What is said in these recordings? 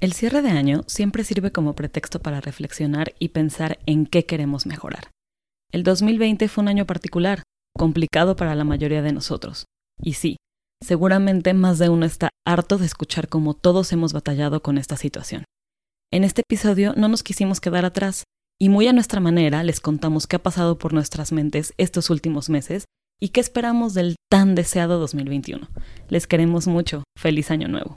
El cierre de año siempre sirve como pretexto para reflexionar y pensar en qué queremos mejorar. El 2020 fue un año particular, complicado para la mayoría de nosotros. Y sí, seguramente más de uno está harto de escuchar cómo todos hemos batallado con esta situación. En este episodio no nos quisimos quedar atrás y muy a nuestra manera les contamos qué ha pasado por nuestras mentes estos últimos meses y qué esperamos del tan deseado 2021. Les queremos mucho. Feliz año nuevo.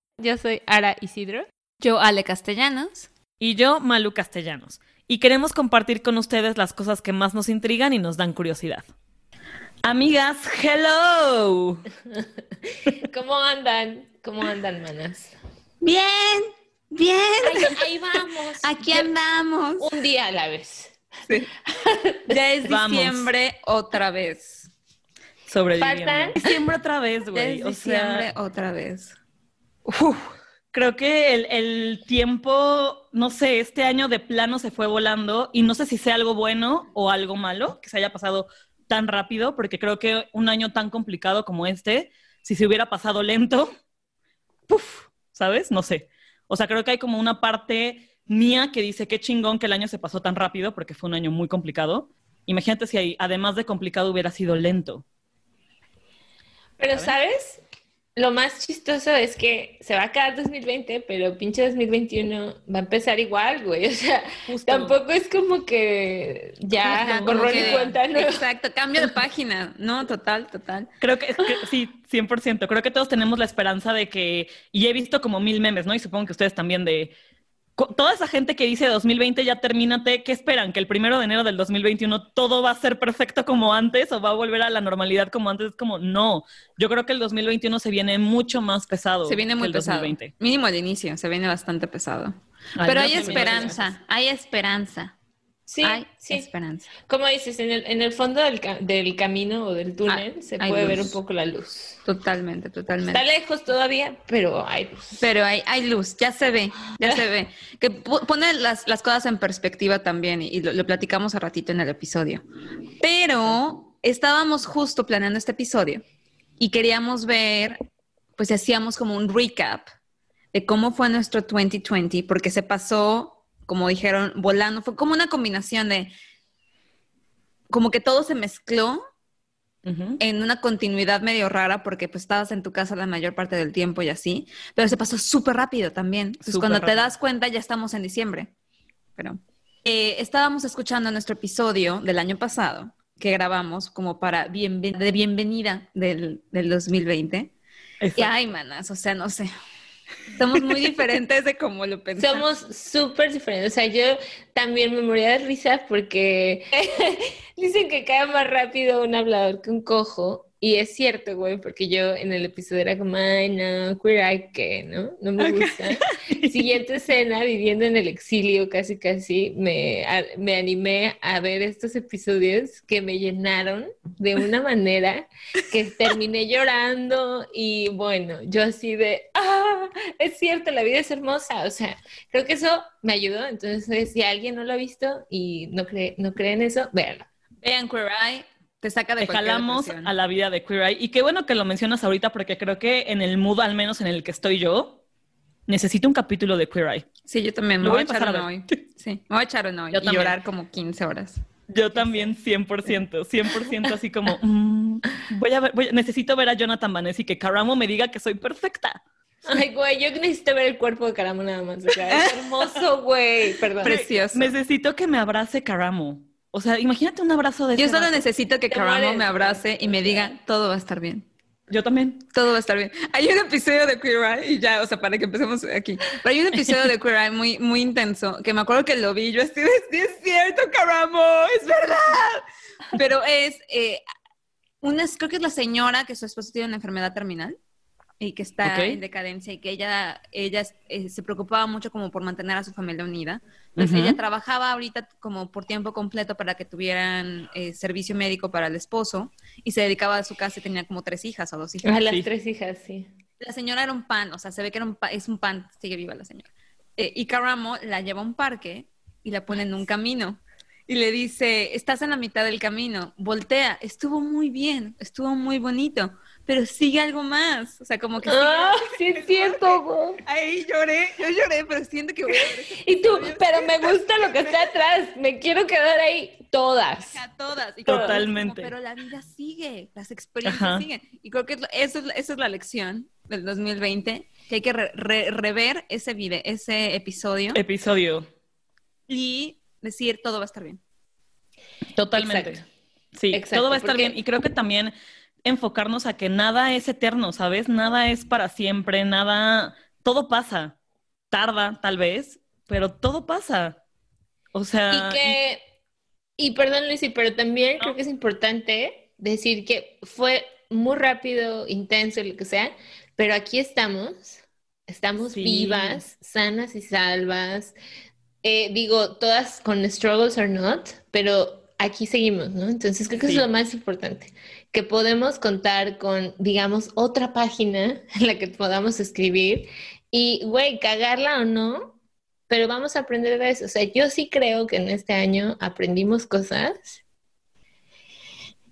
Yo soy Ara Isidro. Yo Ale Castellanos. Y yo Malu Castellanos. Y queremos compartir con ustedes las cosas que más nos intrigan y nos dan curiosidad. Amigas, hello. ¿Cómo andan? ¿Cómo andan, manas? Bien, bien. Ahí, vamos. Aquí andamos. Un día a la vez. Ya es diciembre otra vez. Sobreviviendo. Diciembre otra vez, güey. Es diciembre otra vez creo que el, tiempo, no sé, este año de plano se fue volando y no sé si sea algo bueno o algo malo que se haya pasado tan rápido, porque creo que un año tan complicado como este, si se hubiera pasado lento, puff, ¿sabes? No sé. O sea, creo que hay como una parte mía que dice qué chingón que el año se pasó tan rápido porque fue un año muy complicado. Imagínate si además de complicado hubiera sido lento. Pero, ¿sabes? Lo más chistoso es que se va a acabar 2020, pero pinche 2021 va a empezar igual, güey. O sea, tampoco es como que ya borró ni cuenta, ¿no? Exacto, cambio de página. No, total, total. Creo que, que, sí, 100%. Creo que todos tenemos la esperanza de que, y he visto como mil memes, ¿no? Y supongo que ustedes también de toda esa gente que dice 2020 ya termínate, ¿qué esperan? ¿Que el primero de enero del 2021 todo va a ser perfecto como antes o va a volver a la normalidad como antes? Es como, no. Yo creo que el 2021 se viene mucho más pesado. Se viene muy el pesado. 2020. Mínimo al inicio, se viene bastante pesado. Pero hay esperanza, hay esperanza. Sí, sí. esperanza. Como dices, en el, en el fondo del, del camino o del túnel ah, se puede ver un poco la luz. Totalmente, totalmente. Está lejos todavía, pero hay luz. Pero hay, hay luz, ya se ve, ya se ve. Que pone las, las, cosas en perspectiva también y lo, lo platicamos a ratito en el episodio. Pero estábamos justo planeando este episodio y queríamos ver, pues hacíamos como un recap de cómo fue nuestro 2020, porque se pasó como dijeron, volando. Fue como una combinación de, como que todo se mezcló en una continuidad medio rara porque pues estabas en tu casa la mayor parte del tiempo y así, pero se pasó súper rápido también. Entonces cuando te das cuenta ya estamos en diciembre. Pero eh, estábamos escuchando nuestro episodio del año pasado que grabamos como para de bienvenida del, del 2020. Y ay, manas, o sea, no sé. Somos muy diferentes de cómo lo pensamos. Somos súper diferentes. O sea, yo también me moría de risa porque dicen que cae más rápido un hablador que un cojo. Y es cierto, güey, porque yo en el episodio era como, ay, no, queer eye, ¿qué? ¿No? No me gusta. Siguiente escena, viviendo en el exilio, casi, casi, me, me animé a ver estos episodios que me llenaron de una manera que terminé llorando y bueno, yo así de, ah, es cierto, la vida es hermosa. O sea, creo que eso me ayudó. Entonces, si alguien no lo ha visto y no cree, no cree en eso, véanlo. Vean Queer Eye, te saca de Te jalamos a la vida de Queer Eye. Y qué bueno que lo mencionas ahorita porque creo que en el mood, al menos en el que estoy yo, necesito un capítulo de Queer Eye. Sí, yo también. Me voy, a echar uno hoy. Sí, me voy a echar uno hoy. y llorar como 15 horas. Yo también, 100%, 100% así como, mm, voy a ver, necesito ver a Jonathan Vanessa y que Caramo me diga que soy perfecta. Ay, güey, yo necesito ver el cuerpo de Caramo nada más. es hermoso, güey. Perdón. Precioso. Necesito que me abrace Caramo. O sea, imagínate un abrazo de Yo solo necesito que Caramo me abrace y me diga, todo va a estar bien. Yo también. Todo va a estar bien. Hay un episodio de Queer Eye, y ya, o sea, para que empecemos aquí. Pero hay un episodio de Queer Eye muy, muy intenso, que me acuerdo que lo vi yo estoy, es cierto, Caramo, es verdad. Pero es, eh, una, creo que es la señora que su esposo tiene una enfermedad terminal y que está en decadencia y que ella, ella eh, se preocupaba mucho como por mantener a su familia unida. Entonces ella trabajaba ahorita como por tiempo completo para que tuvieran eh, servicio médico para el esposo y se dedicaba a su casa y tenía como tres hijas o dos hijas. A las tres hijas, sí. La señora era un pan, o sea, se ve que era un es un pan, sigue viva la señora. Eh, y Caramo la lleva a un parque y la pone en un camino y le dice, estás en la mitad del camino, voltea, estuvo muy bien, estuvo muy bonito pero sigue algo más. O sea, como que. Ah, sí, es cierto, güey. Ahí lloré, yo lloré, pero siento que voy a ver Y tú, pero me gusta lo que está atrás, me quiero quedar ahí todas. todas. Totalmente. pero la vida sigue, las experiencias siguen. Y creo que eso es, esa es la lección del 2020, que hay que rever ese video, ese episodio. Episodio. Y decir, todo va a estar bien. Totalmente. Sí, todo va a estar bien. Y creo que también enfocarnos a que nada es eterno, ¿sabes? Nada es para siempre, nada, todo pasa. Tarda, tal vez, pero todo pasa. O sea. Y que, y, perdón, Lucy, pero también creo que es importante decir que fue muy rápido, intenso, lo que sea, pero aquí estamos, estamos vivas, sanas y salvas. Eh, digo, todas con struggles or not, pero aquí seguimos, ¿no? Entonces creo que es lo más importante que podemos contar con, digamos, otra página en la que podamos escribir y, güey, cagarla o no, pero vamos a aprender de eso. O sea, yo sí creo que en este año aprendimos cosas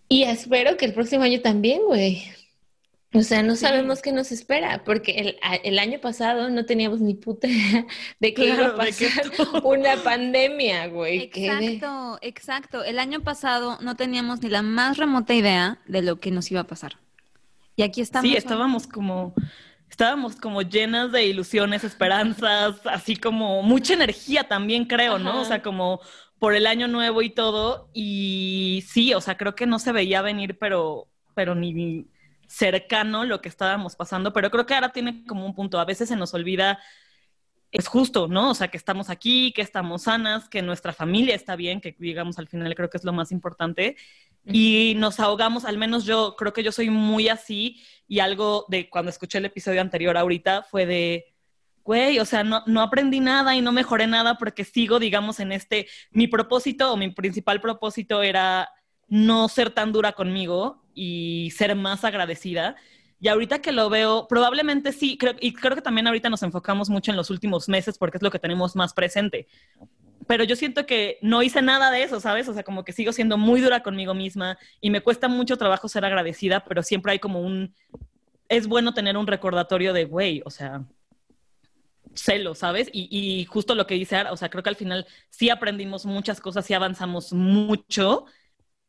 y espero que el próximo año también, güey. O sea, no sabemos qué nos espera, porque el, año pasado no teníamos ni puta de que iba a pasar una pandemia, güey. Exacto, exacto. El año pasado no teníamos ni la más remota idea de lo que nos iba a pasar. Y aquí estamos. Sí, estábamos como, estábamos como llenas de ilusiones, esperanzas, así como mucha energía también, creo, ¿no? O sea, como por el año nuevo y todo. Y sí, o sea, creo que no se veía venir, pero, pero ni cercano lo que estábamos pasando, pero creo que ahora tiene como un punto, a veces se nos olvida, es justo, ¿no? O sea, que estamos aquí, que estamos sanas, que nuestra familia está bien, que digamos al final creo que es lo más importante, y nos ahogamos, al menos yo creo que yo soy muy así, y algo de cuando escuché el episodio anterior ahorita fue de, güey, o sea, no, no aprendí nada y no mejoré nada porque sigo, digamos, en este, mi propósito o mi principal propósito era no ser tan dura conmigo y ser más agradecida. Y ahorita que lo veo, probablemente sí, creo, y creo que también ahorita nos enfocamos mucho en los últimos meses porque es lo que tenemos más presente. Pero yo siento que no hice nada de eso, ¿sabes? O sea, como que sigo siendo muy dura conmigo misma y me cuesta mucho trabajo ser agradecida, pero siempre hay como un... Es bueno tener un recordatorio de, güey, o sea, celo, ¿sabes? Y, y, justo lo que dice Ara, o sea, creo que al final sí aprendimos muchas cosas, sí avanzamos mucho,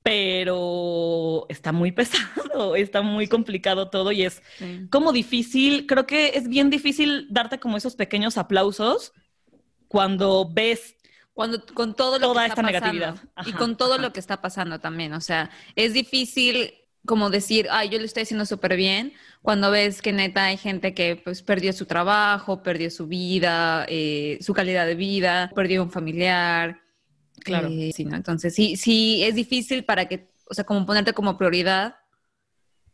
pero está muy pesado, está muy complicado todo y es como difícil, creo que es bien difícil darte como esos pequeños aplausos cuando ves cuando con todo lo toda que esta negatividad. y con todo lo que está pasando también, o sea, es difícil como decir, ay, yo lo estoy haciendo súper bien, cuando ves que neta hay gente que pues perdió su trabajo, perdió su vida, eh, su calidad de vida, perdió un familiar, Claro. Eh, sí, ¿no? Entonces, sí, sí, es difícil para que, o sea, como ponerte como prioridad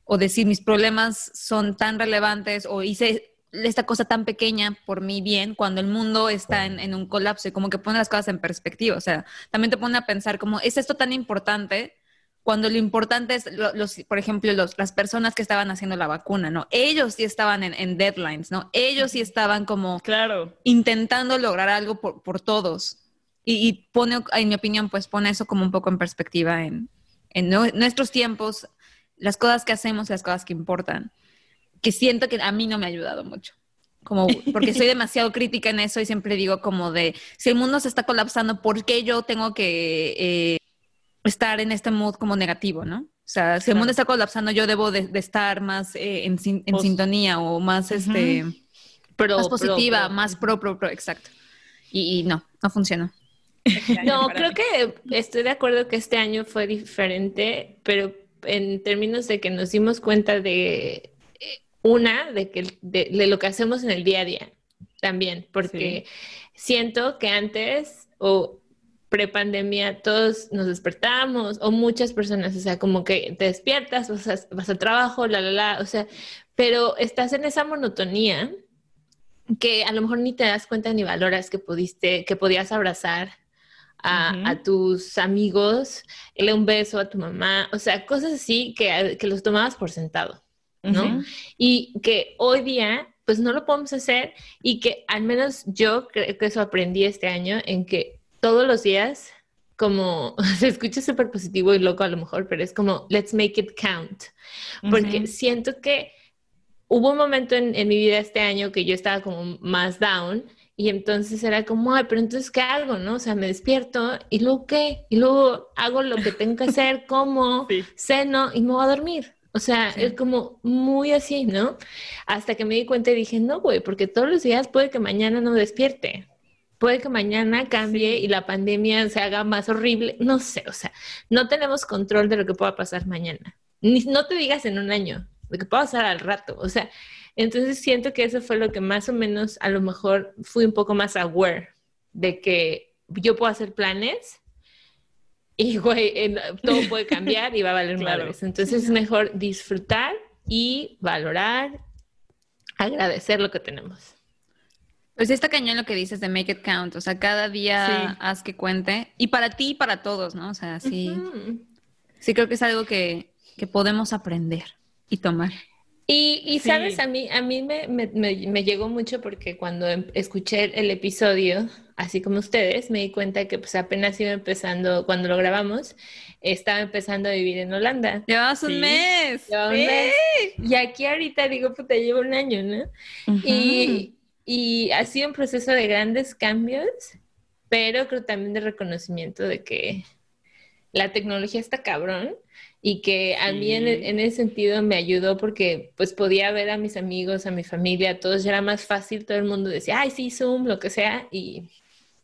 o decir mis problemas son tan relevantes o hice esta cosa tan pequeña por mi bien cuando el mundo está en, un colapso y como que pone las cosas en perspectiva. O sea, también te pone a pensar como, ¿es esto tan importante? Cuando lo importante es, los, por ejemplo, los, las personas que estaban haciendo la vacuna, ¿no? Ellos sí estaban en, deadlines, ¿no? Ellos sí estaban como claro. intentando lograr algo por, por todos y, pone, en mi opinión, pues pone eso como un poco en perspectiva en, en nuestros tiempos, las cosas que hacemos, las cosas que importan, que siento que a mí no me ha ayudado mucho. Como, porque soy demasiado crítica en eso y siempre digo como de, si el mundo se está colapsando, ¿por qué yo tengo que eh, estar en este mood como negativo, no? O sea, si el mundo está colapsando, yo debo de, estar más eh, en, en sintonía o más, este, más positiva, más pro, pro, pro, exacto. Y, y no, no funciona. No, creo que estoy de acuerdo que este año fue diferente, pero en términos de que nos dimos cuenta de eh, una, de que de, lo que hacemos en el día a día también, porque siento que antes o prepandemia todos nos despertamos o muchas personas, o sea, como que te despiertas, vas a, vas a trabajo, la, la, la, o sea, pero estás en esa monotonía que a lo mejor ni te das cuenta ni valoras que pudiste, que podías abrazar a, tus amigos, darle un beso a tu mamá, o sea, cosas así que, que los tomabas por sentado, ¿no? Y que hoy día, pues no lo podemos hacer y que al menos yo creo que eso aprendí este año en que todos los días como se escucha súper positivo y loco a lo mejor, pero es como let's make it count, porque siento que hubo un momento en, mi vida este año que yo estaba como más down y entonces era como, ay, pero entonces, ¿qué hago? ¿No? O sea, me despierto y luego, ¿qué? Y luego hago lo que tengo que hacer, como, ceno y me voy a dormir. O sea, es como muy así, ¿no? Hasta que me di cuenta y dije, no, güey, porque todos los días puede que mañana no despierte. Puede que mañana cambie y la pandemia se haga más horrible. No sé, o sea, no tenemos control de lo que pueda pasar mañana. Ni, no te digas en un año, de que pueda pasar al rato. O sea, entonces siento que eso fue lo que más o menos a lo mejor fui un poco más aware de que yo puedo hacer planes y güey, todo puede cambiar y va a valer claro. Entonces es mejor disfrutar y valorar, agradecer lo que tenemos. Pues está cañón lo que dices de make it count, o sea, cada día haz que cuente y para ti y para todos, ¿no? O sea, sí, sí creo que es algo que, que podemos aprender y tomar. Y, sabes, a mí, a mí me, me, me, llegó mucho porque cuando em, escuché el episodio, así como ustedes, me di cuenta que pues apenas iba empezando, cuando lo grabamos, estaba empezando a vivir en Holanda. Llevabas un mes. Llevaba un mes. Y aquí ahorita digo, puta, llevo un año, ¿no? y, y ha sido un proceso de grandes cambios, pero creo también de reconocimiento de que la tecnología está cabrón y que a mí en, ese sentido me ayudó porque pues podía ver a mis amigos, a mi familia, a todos, ya era más fácil, todo el mundo decía, ay, sí, Zoom, lo que sea, y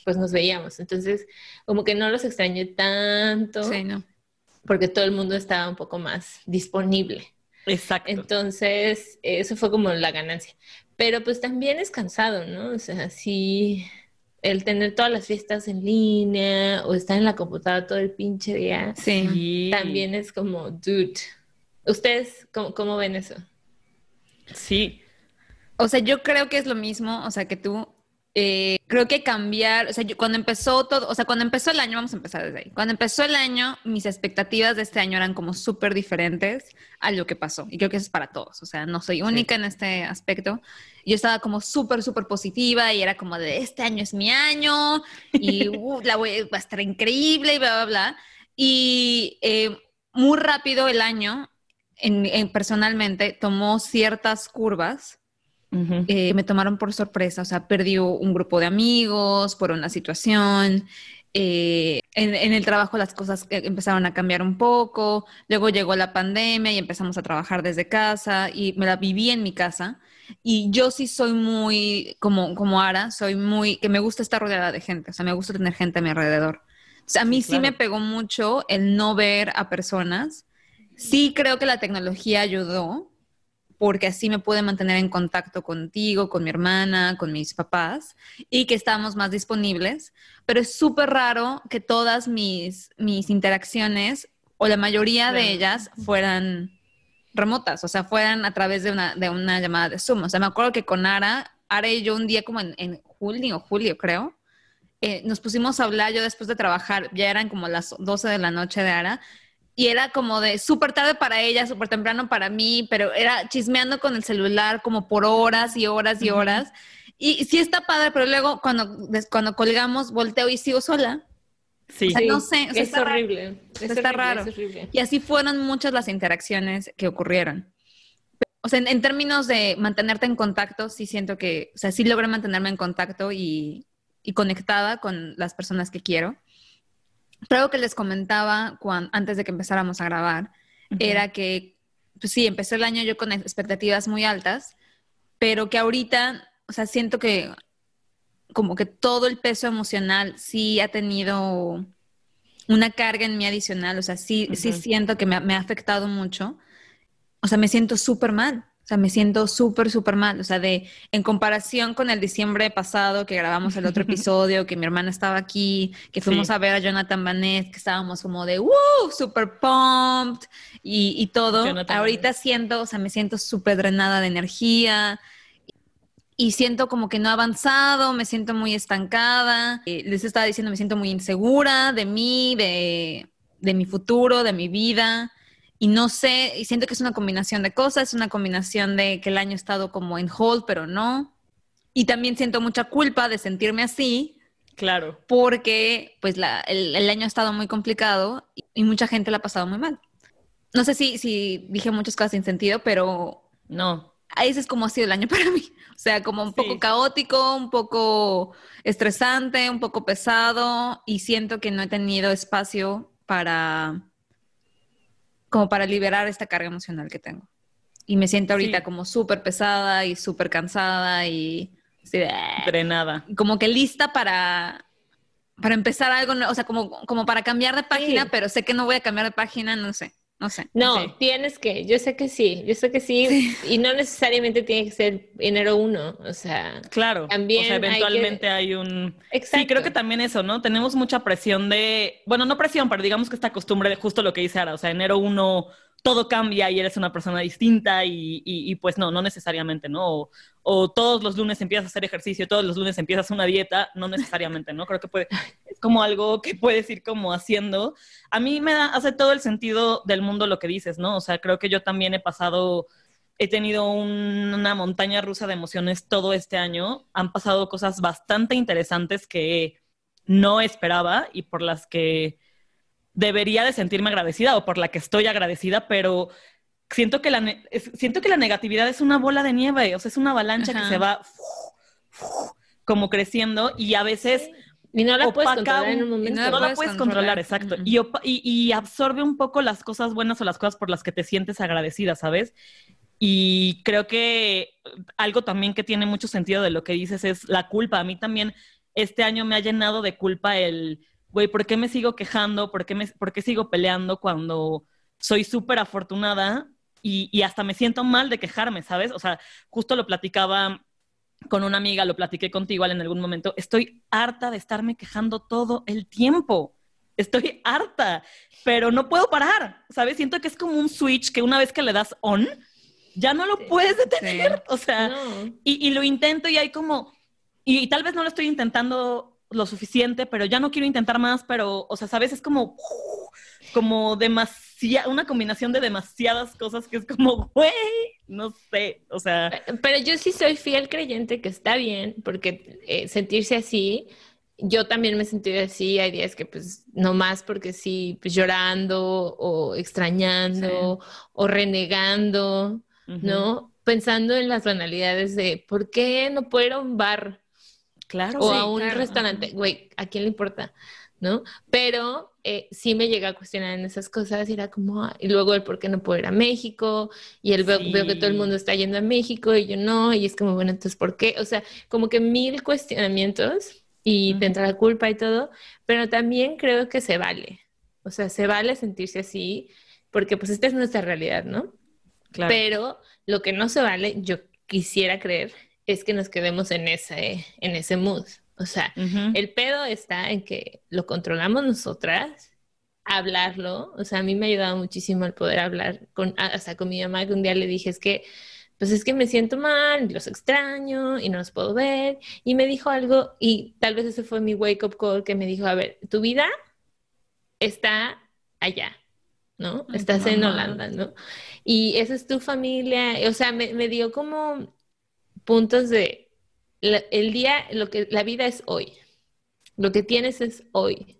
pues nos veíamos. Entonces, como que no los extrañé tanto, sí, no. porque todo el mundo estaba un poco más disponible. Exacto. Entonces, eso fue como la ganancia. Pero pues también es cansado, ¿no? O sea, sí el tener todas las fiestas en línea o estar en la computadora todo el pinche día. Sí. También es como, dude. ¿Ustedes cómo, ven eso? Sí. O sea, yo creo que es lo mismo, o sea, que tú, eh, creo que cambiar, o sea, cuando empezó todo, o sea, cuando empezó el año, vamos a empezar desde ahí, cuando empezó el año, mis expectativas de este año eran como súper diferentes a lo que pasó. Y creo que eso es para todos, o sea, no soy única en este aspecto. Yo estaba como súper, súper positiva y era como de, este año es mi año y uh, la voy, va a estar increíble y bla, bla, bla. Y eh, muy rápido el año, en, personalmente, tomó ciertas curvas eh, me tomaron por sorpresa, o sea, perdí un grupo de amigos por una situación. Eh, en, el trabajo las cosas empezaron a cambiar un poco, luego llegó la pandemia y empezamos a trabajar desde casa y me la viví en mi casa. Y yo sí soy muy, como, como Ara, soy muy, que me gusta estar rodeada de gente, o sea, me gusta tener gente a mi alrededor. O sea, a mí sí, me pegó mucho el no ver a personas. Sí creo que la tecnología ayudó, porque así me pude mantener en contacto contigo, con mi hermana, con mis papás y que estamos más disponibles. Pero es súper raro que todas mis, mis interacciones o la mayoría de ellas fueran remotas, o sea, fueran a través de una, de una llamada de Zoom. O sea, me acuerdo que con Ara, Ara y yo un día como en, en junio o julio, creo, eh, nos pusimos a hablar, yo después de trabajar, ya eran como las 12 de la noche de Ara, y era como de súper tarde para ella, súper temprano para mí, pero era chismeando con el celular como por horas y horas y horas. Y, sí está padre, pero luego cuando, cuando colgamos, volteo y sigo sola. Sí, no sé. es, horrible. está raro. Y así fueron muchas las interacciones que ocurrieron. O sea, en, términos de mantenerte en contacto, sí siento que, o sea, sí logré mantenerme en contacto y, y conectada con las personas que quiero. Pero algo que les comentaba antes de que empezáramos a grabar era que, pues sí, empecé el año yo con expectativas muy altas, pero que ahorita, o sea, siento que como que todo el peso emocional sí ha tenido una carga en mí adicional, o sea, sí, sí siento que me, me, ha afectado mucho. O sea, me siento súper mal. O sea, me siento súper, súper mal. O sea, de en comparación con el diciembre pasado que grabamos el otro episodio, que mi hermana estaba aquí, que fuimos a ver a Jonathan Banet, que estábamos como de ¡Woo! Super pumped y, todo. Ahorita siento, o sea, me siento súper drenada de energía y siento como que no he avanzado, me siento muy estancada. Eh, les estaba diciendo, me siento muy insegura de mí, de, de mi futuro, de mi vida y no sé, y siento que es una combinación de cosas, es una combinación de que el año ha estado como en hold, pero no. Y también siento mucha culpa de sentirme así. Claro. Porque pues el, año ha estado muy complicado y, mucha gente la ha pasado muy mal. No sé si, si dije muchas cosas sin sentido, pero... No. Ese es como ha sido el año para mí. O sea, como un poco caótico, un poco estresante, un poco pesado y siento que no he tenido espacio para como para liberar esta carga emocional que tengo. Y me siento ahorita como súper pesada y súper cansada y... Drenada. Como que lista para, para empezar algo, o sea, como, como para cambiar de página, pero sé que no voy a cambiar de página, no sé. No sé. No, tienes que, yo sé que sí, yo sé que sí, y no necesariamente tiene que ser enero uno, o sea. Claro, también o sea, eventualmente hay, un... Exacto. Sí, creo que también eso, ¿no? Tenemos mucha presión de, bueno, no presión, pero digamos que esta costumbre de justo lo que dice Ara, o sea, enero uno todo cambia y eres una persona distinta y, y, pues no, no necesariamente, ¿no? O, todos los lunes empiezas a hacer ejercicio, todos los lunes empiezas una dieta, no necesariamente, ¿no? Creo que puede, es como algo que puedes ir como haciendo. A mí me da, hace todo el sentido del mundo lo que dices, ¿no? O sea, creo que yo también he pasado, he tenido una montaña rusa de emociones todo este año. Han pasado cosas bastante interesantes que no esperaba y por las que debería de sentirme agradecida o por la que estoy agradecida, pero siento que la, siento que la negatividad es una bola de nieve, o sea, es una avalancha que se va como creciendo y a veces... Y no la puedes controlar en un momento. No, la puedes controlar, exacto. y, y, absorbe un poco las cosas buenas o las cosas por las que te sientes agradecida, ¿sabes? Y creo que algo también que tiene mucho sentido de lo que dices es la culpa. A mí también este año me ha llenado de culpa el güey, ¿por qué me sigo quejando? ¿Por qué, me, por qué sigo peleando cuando soy súper afortunada y, y, hasta me siento mal de quejarme, ¿sabes? O sea, justo lo platicaba con una amiga, lo platiqué contigo en algún momento, estoy harta de estarme quejando todo el tiempo. Estoy harta, pero no puedo parar, ¿sabes? Siento que es como un switch que una vez que le das on, ya no lo puedes detener. O sea, y, y, lo intento y hay como, y, tal vez no lo estoy intentando lo suficiente, pero ya no quiero intentar más, pero, o sea, sabes, es como, como demasiada, una combinación de demasiadas cosas que es como, güey, no sé, o sea. Pero yo sí soy fiel creyente que está bien, porque eh, sentirse así, yo también me he sentido así, hay días que pues no más porque sí, pues llorando o extrañando o renegando, ¿no? Pensando en las banalidades de, ¿por qué no puedo ir a un bar? Claro. O a un restaurante, güey, ¿a quién le importa? ¿No? Pero eh, sí me llega a cuestionar en esas cosas y era como, y luego el por qué no puedo ir a México y el veo, que todo el mundo está yendo a México y yo no, y es como, bueno, entonces, ¿por qué? O sea, como que mil cuestionamientos y te entra la culpa y todo, pero también creo que se vale. O sea, se vale sentirse así porque pues esta es nuestra realidad, ¿no? Claro. Pero lo que no se vale, yo quisiera creer, es que nos quedemos en ese, en ese mood. O sea, el pedo está en que lo controlamos nosotras, hablarlo. O sea, a mí me ha ayudado muchísimo el poder hablar con, hasta con mi mamá, que un día le dije, es que, pues es que me siento mal, los extraño y no los puedo ver. Y me dijo algo, y tal vez ese fue mi wake up call, que me dijo, a ver, tu vida está allá. ¿no? Estás en Holanda, ¿no? Y esa es tu familia, o sea, me, me dio como puntos de el día, lo que la vida es hoy. Lo que tienes es hoy.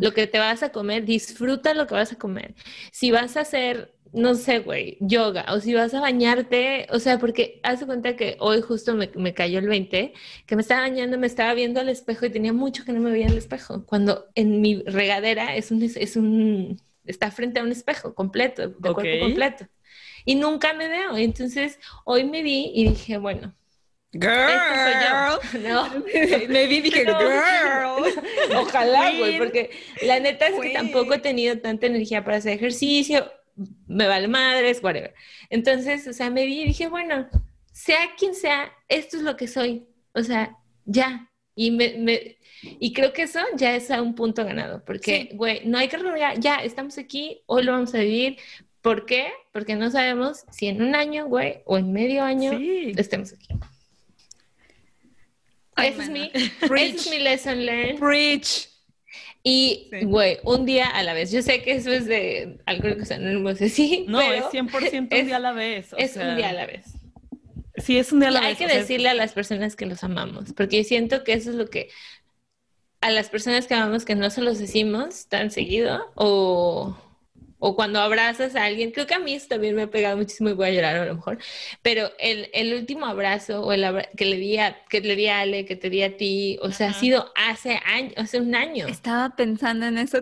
Lo que te vas a comer, disfruta lo que vas a comer. Si vas a hacer, no sé, güey, yoga, o si vas a bañarte, o sea, porque haz cuenta que hoy justo me, me, cayó el 20, que me estaba bañando, me estaba viendo al espejo y tenía mucho que no me veía al espejo. Cuando en mi regadera es un, es un, está frente a un espejo completo, de cuerpo completo y nunca me veo. Entonces, hoy me vi y dije, bueno. Girl. No. me vi y dije, girl. Ojalá, güey, porque la neta es que tampoco he tenido tanta energía para hacer ejercicio. me vale madres, whatever. Entonces, o sea, me vi y dije, bueno, sea quien sea, esto es lo que soy. O sea, ya. Y, me, y creo que eso ya es a un punto ganado, porque, güey, no hay que renunciar, ya estamos aquí, hoy lo vamos a vivir. ¿Por qué? Porque no sabemos si en un año, güey, o en medio año estemos aquí. Ese es, mi, es mi lesson learned. Preach. Y, güey, un día a la vez. Yo sé que eso es de algo que sea, no sé si. No, es 100% un día a la vez. es un día a la vez. Sí, es un día a la vez. Hay que decirle a las personas que los amamos, porque siento que eso es lo que a las personas que amamos que no se los decimos tan seguido o o cuando abrazas a alguien, creo que a mí eso también me ha pegado muchísimo y voy a llorar a lo mejor, pero el, el último abrazo o el que le di a, que le di a Ale, que te di a ti, o sea, ha sido hace años, hace un año. Estaba pensando en eso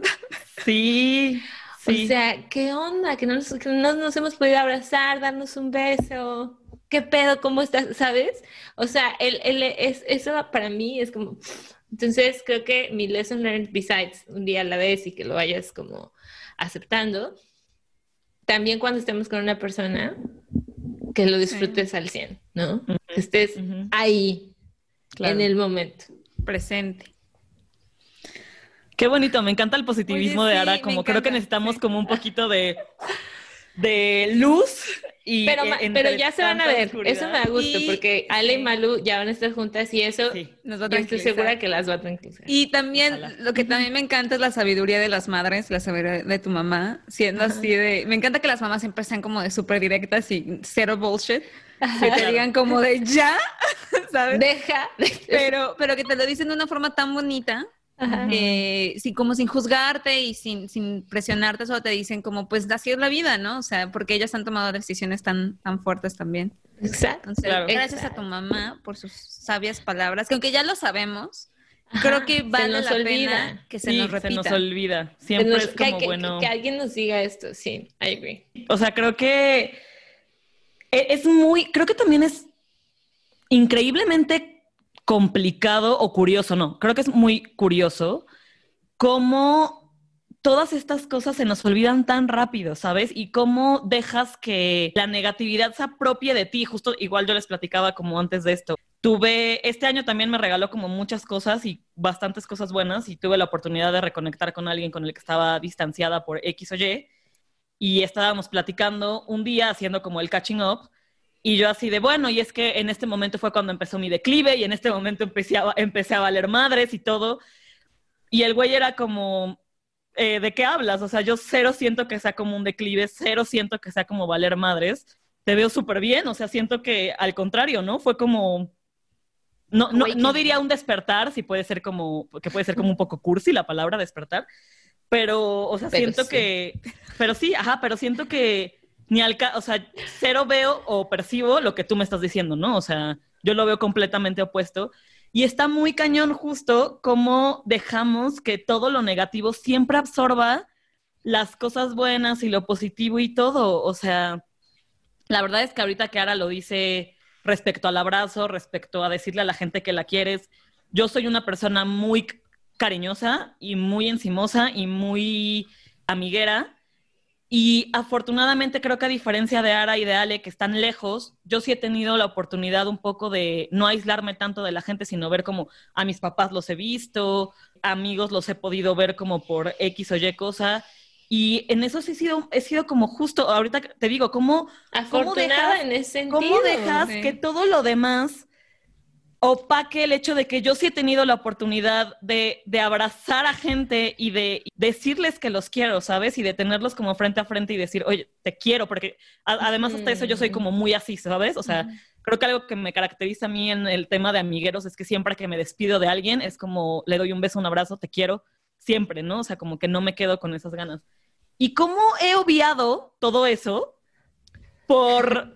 Sí. Sí. O sea, ¿qué onda? Que no, nos, que no nos hemos podido abrazar, darnos un beso. ¿Qué pedo? ¿Cómo estás? ¿Sabes? O sea, el, el, es, eso para mí es como... Entonces, creo que mi lesson learned, besides un día a la vez y que lo vayas como aceptando. También cuando estemos con una persona, que lo disfrutes al 100, ¿no? Que estés ahí, en el momento. Presente. Qué bonito, me encanta el positivismo de Ara, como creo que necesitamos como un poquito de, de luz pero, pero ya se van a ver, eso me da gusto, porque Ale y Malu ya van a estar juntas y eso nos va a estoy segura que las va a tranquilizar. Y también, lo que también me encanta es la sabiduría de las madres, la sabiduría de tu mamá, siendo así de... Me encanta que las mamás siempre sean como de súper directas y cero bullshit. Que te digan como de ya, ¿sabes? Deja. Pero, pero que te lo dicen de una forma tan bonita eh, sí, como sin juzgarte y sin, sin presionarte, solo te dicen como, pues así es la vida, ¿no? O sea, porque ellas han tomado decisiones tan, tan fuertes también. Exacto. gracias a tu mamá por sus sabias palabras, que aunque ya lo sabemos, creo que vale la pena que se nos repita. Se nos olvida. Siempre es como que, bueno. Que, alguien nos diga esto, sí, I agree. O sea, creo que e, es muy, creo que también es increíblemente complicado o curioso, no, creo que es muy curioso cómo todas estas cosas se nos olvidan tan rápido, ¿sabes? Y cómo dejas que la negatividad se apropie de ti. Justo igual yo les platicaba como antes de esto. Tuve, este año también me regaló como muchas cosas y bastantes cosas buenas y tuve la oportunidad de reconectar con alguien con el que estaba distanciada por X o Y y estábamos platicando un día haciendo como el catching up y yo así de, bueno, y es que en este momento fue cuando empezó mi declive y en este momento empecé a, empecé a valer madres y todo. Y el güey era como, eh, ¿de qué hablas? O sea, yo cero siento que sea como un declive, cero siento que sea como valer madres. Te veo súper bien, o sea, siento que al contrario, ¿no? Fue como, no, no, no diría un despertar, si puede ser como, que puede ser como un poco cursi la palabra despertar, pero, o sea, siento que, pero sí, ajá, pero siento que ni al, o sea, cero veo o percibo lo que tú me estás diciendo, ¿no? O sea, yo lo veo completamente opuesto. Y está muy cañón justo cómo dejamos que todo lo negativo siempre absorba las cosas buenas y lo positivo y todo. O sea, la verdad es que ahorita que Ara lo dice respecto al abrazo, respecto a decirle a la gente que la quieres, yo soy una persona muy cariñosa y muy encimosa y muy amiguera. Y afortunadamente creo que a diferencia de Ara y de Ale, que están lejos, yo sí he tenido la oportunidad un poco de no aislarme tanto de la gente, sino ver como a mis papás los he visto, amigos los he podido ver como por X o Y cosa. Y en eso sí he sido, he sido como justo, ahorita te digo, ¿cómo, ¿cómo dejas, en ese sentido, ¿cómo dejas que todo lo demás opaque el hecho de que yo sí he tenido la oportunidad de, de, abrazar a gente y de decirles que los quiero, ¿sabes? Y de tenerlos como frente a frente y decir, oye, te quiero, porque además hasta eso yo soy como muy así, ¿sabes? O sea, creo que algo que me caracteriza a mí en el tema de amigueros es que siempre que me despido de alguien es como le doy un beso, un abrazo, te quiero, siempre, ¿no? O sea, como que no me quedo con esas ganas. ¿Y cómo he obviado todo eso por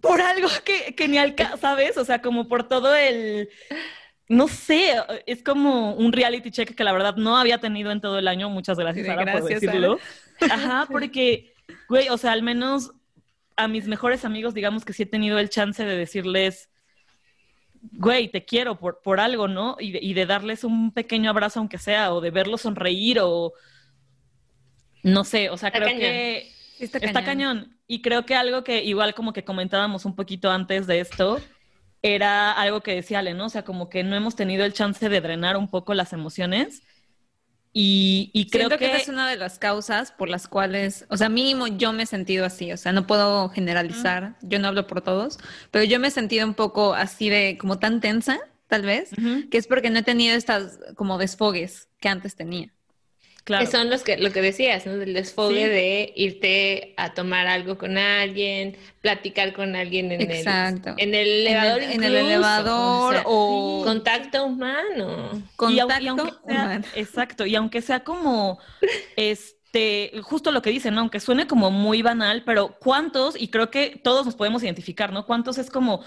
por algo que, que ni alcanza, ¿sabes? O sea, como por todo el, no sé, es como un reality check que la verdad no había tenido en todo el año. Muchas gracias, Sara, por decirlo. Ajá, porque, güey, o sea, al menos a mis mejores amigos, digamos que sí he tenido el chance de decirles, güey, te quiero por, por algo, ¿no? Y de, y de darles un pequeño abrazo, aunque sea, o de verlos sonreír, o no sé, o sea, creo que Está Está cañón. Y creo que algo que igual como que comentábamos un poquito antes de esto, era algo que decía Ale, ¿no? O sea, como que no hemos tenido el chance de drenar un poco las emociones. Y, y creo Siento que, es una de las causas por las cuales, o sea, mínimo yo me he sentido así, o sea, no puedo generalizar, yo no hablo por todos, pero yo me he sentido un poco así de, como tan tensa, tal vez, que es porque no he tenido estas como desfogues que antes tenía. Claro. Que son los que, lo que decías, ¿no? Del desfogue Sí. de irte a tomar algo con alguien, platicar con alguien en Exacto. el, en el elevador. en, el, en el elevador o sea, o Contacto humano. Contacto y aunque sea- humano. exacto, y aunque sea como, este, justo lo que dicen, ¿no? aunque suene como muy banal, pero ¿cuántos? Y creo que todos nos podemos identificar, ¿no? ¿Cuántos es como,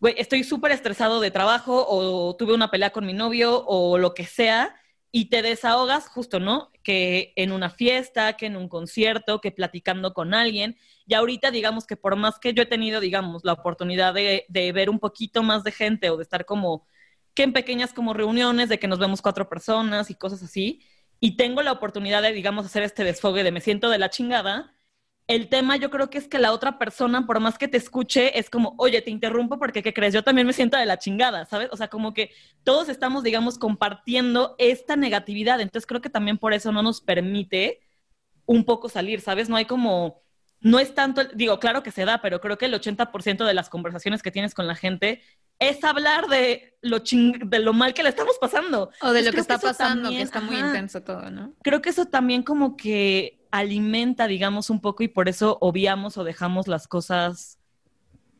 güey, estoy súper estresado de trabajo o tuve una pelea con mi novio o lo que sea, y te desahogas justo, ¿no? Que en una fiesta, que en un concierto, que platicando con alguien. Y ahorita, digamos que por más que yo he tenido, digamos, la oportunidad de, de ver un poquito más de gente o de estar como que en pequeñas como reuniones de que nos vemos cuatro personas y cosas así, y tengo la oportunidad de, digamos, hacer este desfogue de me siento de la chingada, el tema yo creo que es que la otra persona, por más que te escuche, es como, oye, te interrumpo porque, ¿qué crees? Yo también me siento de la chingada, ¿sabes? O sea, como que todos estamos, digamos, compartiendo esta negatividad, entonces creo que también por eso no nos permite un poco salir, ¿sabes? No hay como... No es tanto, digo, claro que se da, pero creo que el 80% de las conversaciones que tienes con la gente es hablar de lo, ching de lo mal que le estamos pasando. O de Entonces, lo que está pasando, también, que está muy ajá. intenso todo, ¿no? Creo que eso también como que alimenta, digamos, un poco y por eso obviamos o dejamos las cosas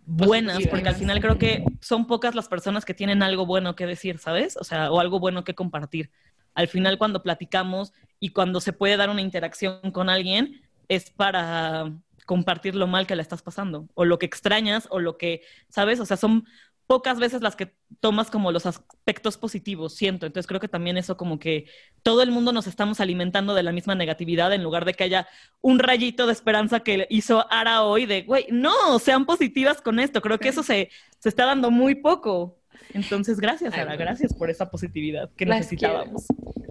buenas, porque al final creo que son pocas las personas que tienen algo bueno que decir, ¿sabes? O sea, o algo bueno que compartir. Al final cuando platicamos y cuando se puede dar una interacción con alguien es para compartir lo mal que le estás pasando o lo que extrañas o lo que, ¿sabes? O sea, son pocas veces las que tomas como los aspectos positivos, siento. Entonces creo que también eso como que todo el mundo nos estamos alimentando de la misma negatividad en lugar de que haya un rayito de esperanza que hizo Ara hoy de, güey, no, sean positivas con esto. Creo que eso se, se está dando muy poco. Entonces, gracias, Ay, Ara, bueno. gracias por esa positividad que Las necesitábamos.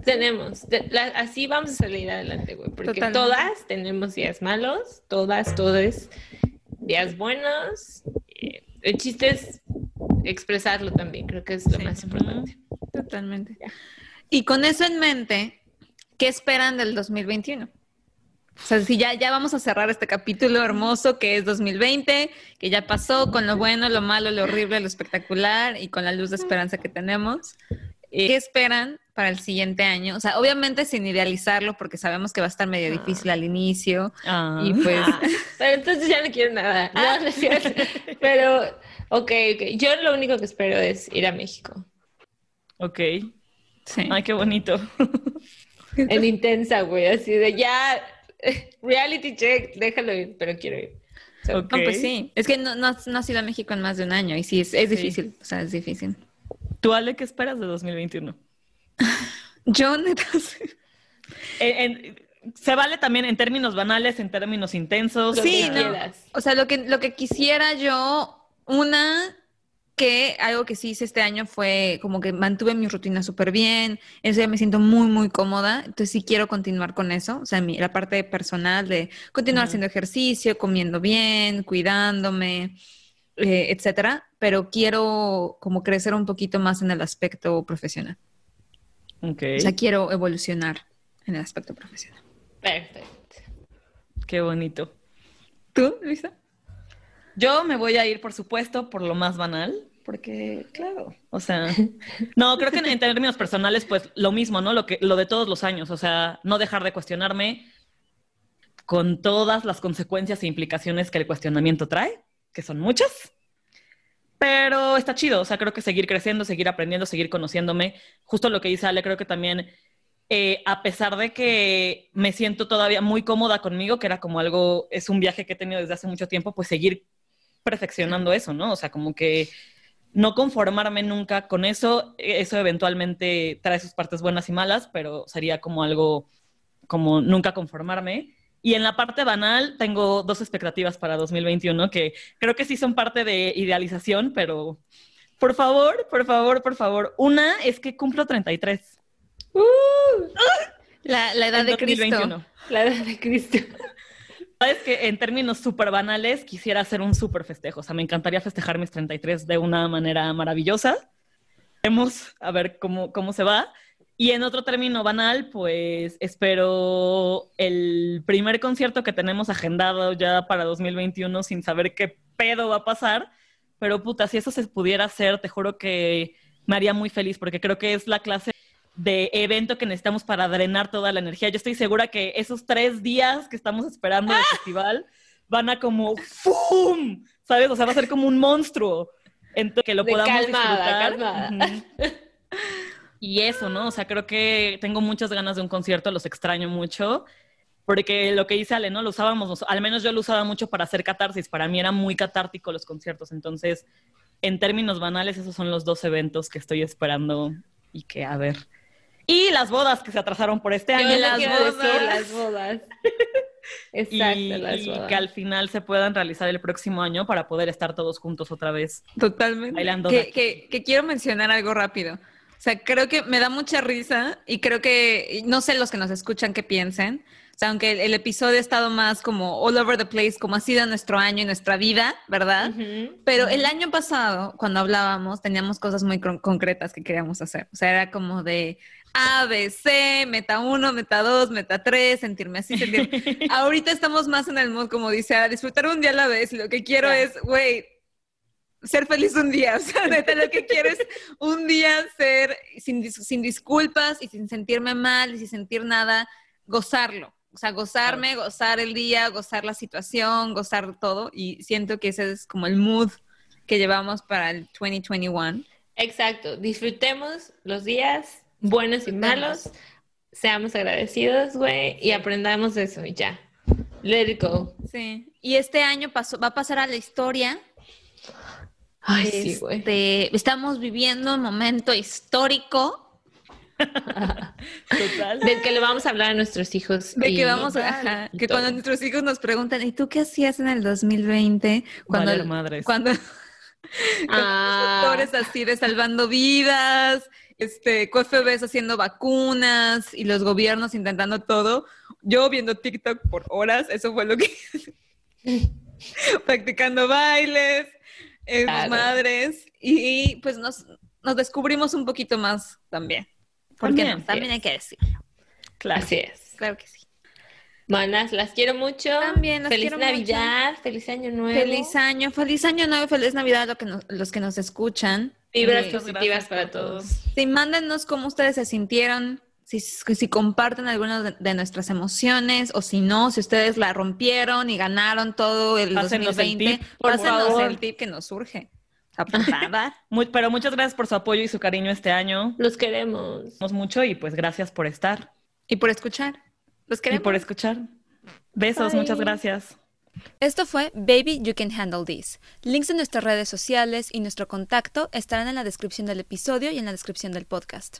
Tenemos, de- la- así vamos a salir adelante, güey, porque Totalmente. todas tenemos días malos, todas, todos días buenos. eh, El chiste es expresarlo también, creo que es lo Sí. más importante. Totalmente. Y con eso en mente, ¿qué esperan del 2021? O sea, si ya, ya vamos a cerrar este capítulo hermoso que es 2020, que ya pasó con lo bueno, lo malo, lo horrible, lo espectacular y con la luz de esperanza que tenemos. ¿Qué esperan para el siguiente año? O sea, obviamente sin idealizarlo porque sabemos que va a estar medio difícil al inicio Ah. y pues Ah, pero entonces ya no quiero nada. No, no es cierto. Pero, ok, ok. Yo lo único que espero es ir a México. Ok. sí. Ay, qué bonito. En intensa, güey, así de ya, reality check, déjalo ir, pero quiero ir. So, Ok. No, pues sí. Es que no, no, has- no has ido a México en más de un año y sí, es, es Sí. difícil. O sea, es difícil. ¿Tú, Ale, qué esperas de 2021? Yo, neta, sí. En- en- se vale también en términos banales, en términos intensos. Lo Sí, que no. O sea, lo que, lo que quisiera yo, una, que algo que sí hice este año fue como que mantuve mi rutina súper bien, eso ya me siento muy, muy cómoda, entonces sí quiero continuar con eso, o sea, mi- la parte personal de continuar haciendo ejercicio, comiendo bien, cuidándome, eh, etcétera, pero quiero como crecer un poquito más en el aspecto profesional, O sea, quiero evolucionar en el aspecto profesional. Perfecto. qué bonito. ¿Tú, Luisa? Yo me voy a ir, por supuesto, por lo más banal, porque, claro, o sea, no, creo que en, en términos personales, pues lo mismo, ¿no? Lo, que, lo de todos los años, o sea, no dejar de cuestionarme con todas las consecuencias e implicaciones que el cuestionamiento trae, que son muchas. Pero está chido, o sea, creo que seguir creciendo, seguir aprendiendo, seguir conociéndome. Justo lo que dice Ale, creo que también, eh, a pesar de que me siento todavía muy cómoda conmigo, que era como algo, es un viaje que he tenido desde hace mucho tiempo, pues seguir perfeccionando eso, ¿no? O sea, como que no conformarme nunca con eso, eso eventualmente trae sus partes buenas y malas, pero sería como algo, como nunca conformarme. Y en la parte banal tengo dos expectativas para 2021 que creo que sí son parte de idealización, pero por favor, por favor, por favor. Una es que cumplo 33. La, la edad en de Cristo. 2021. La edad de Cristo. Sabes que en términos súper banales quisiera hacer un súper festejo. O sea, me encantaría festejar mis 33 de una manera maravillosa. Vemos a ver cómo, cómo se va. Y en otro término banal, pues espero el primer concierto que tenemos agendado ya para 2021 sin saber qué pedo va a pasar. Pero puta, si eso se pudiera hacer, te juro que me haría muy feliz porque creo que es la clase de evento que necesitamos para drenar toda la energía. Yo estoy segura que esos tres días que estamos esperando del festival van a como ¡fum! ¿Sabes? O sea, va a ser como un monstruo. Entonces, que lo podamos disfrutar. Y eso, ¿no? O sea, creo que tengo muchas ganas de un concierto, los extraño mucho. Porque lo que dice Ale, ¿no? Lo usábamos, al menos yo lo usaba mucho para hacer catarsis. Para mí era muy catártico los conciertos. Entonces, en términos banales, esos son los dos eventos que estoy esperando y que a ver y las bodas que se atrasaron por este año. las, bodas. las bodas. Exacto, y, las bodas. que al final se puedan realizar el próximo año para poder estar todos juntos otra vez. Totalmente. Bailando. Que, que, quiero mencionar algo rápido. O sea, creo que me da mucha risa y creo que, no sé los que nos escuchan qué piensen, o sea, aunque el, episodio ha estado más como all over the place, como ha sido nuestro año y nuestra vida, ¿verdad? Pero el año pasado, cuando hablábamos, teníamos cosas muy concretas que queríamos hacer. O sea, era como de, a, B, C, meta 1, meta 2, meta 3, sentirme así, sentirme. Ahorita estamos más en el mood, como dice, a disfrutar un día a la vez. Y lo que quiero es, güey, ser feliz un día. O sea, neta, lo que quiero es un día ser sin, sin disculpas y sin sentirme mal y sin sentir nada, gozarlo. O sea, gozarme, gozar el día, gozar la situación, gozar todo. Y siento que ese es como el mood que llevamos para el 2021. Exacto. Disfrutemos los días buenos y malos, seamos agradecidos, güey, y aprendamos eso y ya. Let it go. Sí. Y este año pasó, va a pasar a la historia. Ay, sí, güey. Este, estamos viviendo un momento histórico. Total. Del que le vamos a hablar a nuestros hijos. De que vamos a, que cuando nuestros hijos nos preguntan, ¿y tú qué hacías en el 2020? Cuando, madres. cuando, ah. doctores así de salvando vidas, este, COFBs haciendo vacunas y los gobiernos intentando todo. Yo viendo TikTok por horas, eso fue lo que... practicando bailes, eh, madres, y, pues nos, nos, descubrimos un poquito más también. Porque también, también hay que decirlo. Claro. Así es. Claro que sí. Manas, las quiero mucho. También, feliz Navidad, feliz Año Nuevo. Feliz Año, feliz Año Nuevo, feliz Navidad a los que nos escuchan. Vibras positivas para todos. Sí, mándenos cómo ustedes se sintieron, si, si comparten algunas de, nuestras emociones o si no, si ustedes la rompieron y ganaron todo el pásenos 2020, el tip, por favor. el tip que nos surge. Muy, pero muchas gracias por su apoyo y su cariño este año. Los queremos. mucho y pues gracias por estar. Y por escuchar. Los queremos. Y por escuchar. Besos, muchas gracias. Esto fue Baby You Can Handle This. Links de nuestras redes sociales y nuestro contacto estarán en la descripción del episodio y en la descripción del podcast.